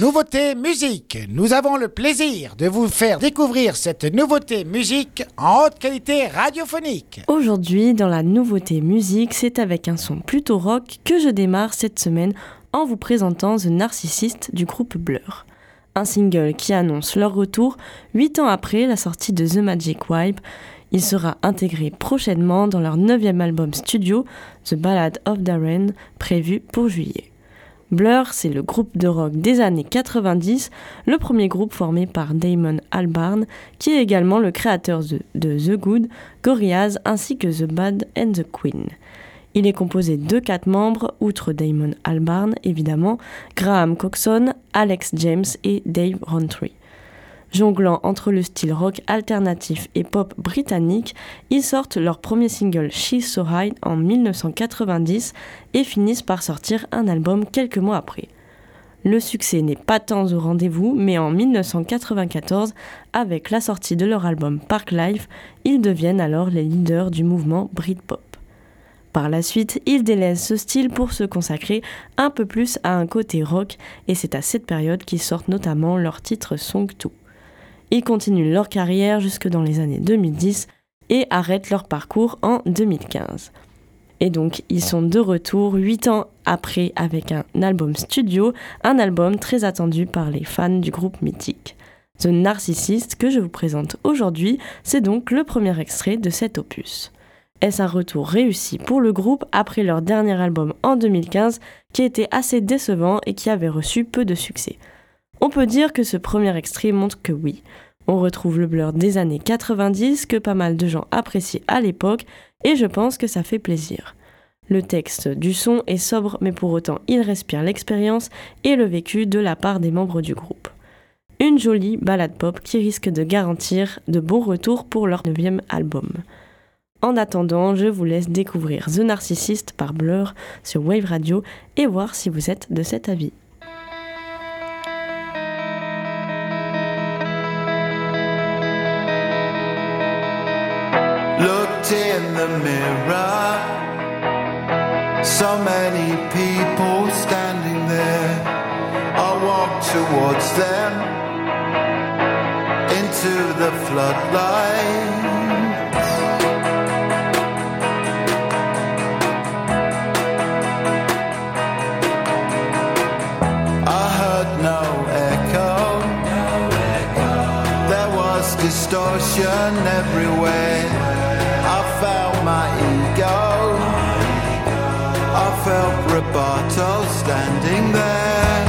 Nouveauté musique. Nous avons le plaisir de vous faire découvrir cette nouveauté musique en haute qualité radiophonique. Aujourd'hui, dans la nouveauté musique, c'est avec un son plutôt rock que je démarre cette semaine en vous présentant The Narcissist du groupe Blur. Un single qui annonce leur retour 8 ans après la sortie de The Magic Wipe. Il sera intégré prochainement dans leur neuvième album studio, The Ballad of Darren, prévu pour juillet. Blur, c'est le groupe de rock des années 90, le premier groupe formé par Damon Albarn, qui est également le créateur de, The Good, Gorillaz ainsi que The Bad and the Queen. Il est composé de quatre membres, outre Damon Albarn évidemment, Graham Coxon, Alex James et Dave Rowntree. Jonglant entre le style rock alternatif et pop britannique, ils sortent leur premier single She's So High en 1990 et finissent par sortir un album quelques mois après. Le succès n'est pas tant au rendez-vous, mais en 1994, avec la sortie de leur album Park Life, ils deviennent alors les leaders du mouvement Britpop. Par la suite, ils délaissent ce style pour se consacrer un peu plus à un côté rock, et c'est à cette période qu'ils sortent notamment leur titre Song 2. Ils continuent leur carrière jusque dans les années 2010 et arrêtent leur parcours en 2015. Et donc, ils sont de retour 8 ans après avec un album studio, un album très attendu par les fans du groupe mythique. The Narcissist que je vous présente aujourd'hui, c'est donc le premier extrait de cet opus. Est-ce un retour réussi pour le groupe après leur dernier album en 2015 qui était assez décevant et qui avait reçu peu de succès? On peut dire que ce premier extrait montre que oui, on retrouve le blur des années 90 que pas mal de gens appréciaient à l'époque et je pense que ça fait plaisir. Le texte du son est sobre mais pour autant il respire l'expérience et le vécu de la part des membres du groupe. Une jolie balade pop qui risque de garantir de bons retours pour leur neuvième album. En attendant, je vous laisse découvrir The Narcissist par Blur sur Wave Radio et voir si vous êtes de cet avis. Mirror. So many people standing there. I walk towards them into the floodlight. I heard no echo, there was distortion everywhere Roberto standing there.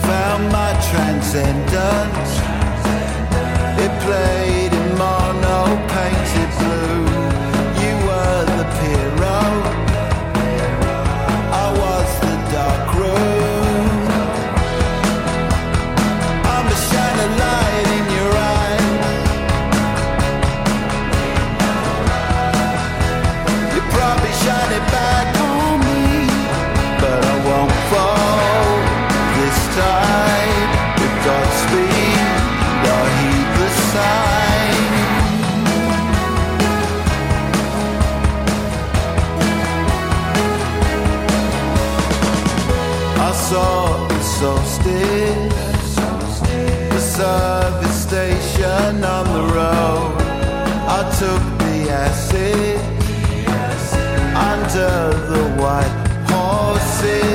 Found my transcendence. It played saw is so still. The service station on the road. I took the acid under the white horses.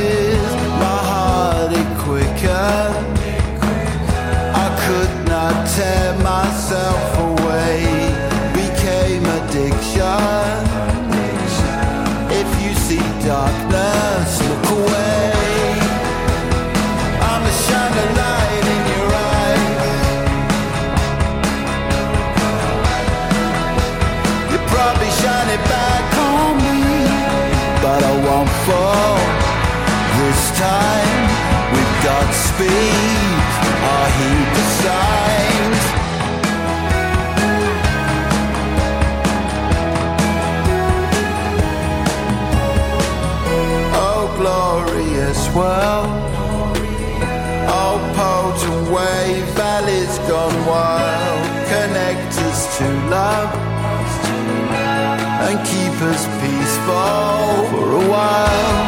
And keep us peaceful for a while.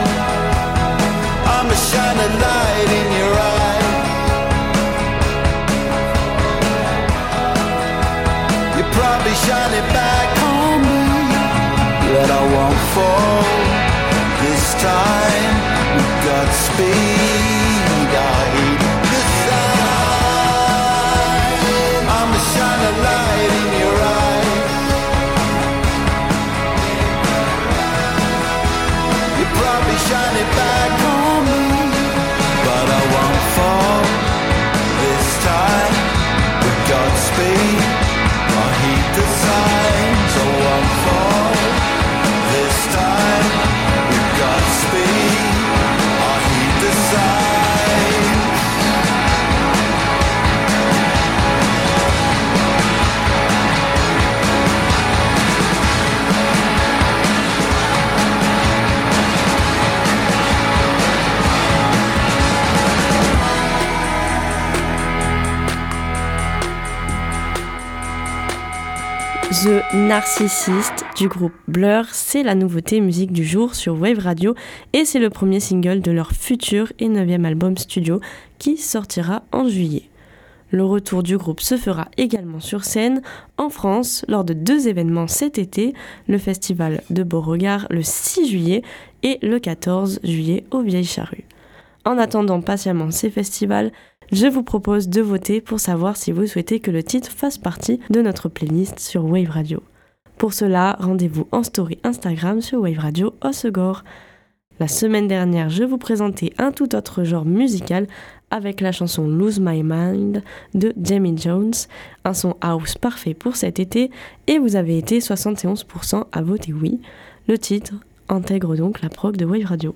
I'm a shining light in your eye. You probably shine it back on me, but I won't fall this time. The Narcissist du groupe Blur, c'est la nouveauté musique du jour sur Wave Radio et c'est le premier single de leur futur et neuvième album studio qui sortira en juillet. Le retour du groupe se fera également sur scène en France lors de deux événements cet été, le festival de Beauregard le 6 juillet et le 14 juillet au Vieilles Charrues. En attendant patiemment ces festivals, je vous propose de voter pour savoir si vous souhaitez que le titre fasse partie de notre playlist sur Wave Radio. Pour cela, rendez-vous en story Instagram sur Wave Radio Osegor. La semaine dernière, je vous présentais un tout autre genre musical avec la chanson Lose My Mind de Jamie Jones, un son house parfait pour cet été, et vous avez été 71% à voter oui. Le titre intègre donc la prog de Wave Radio.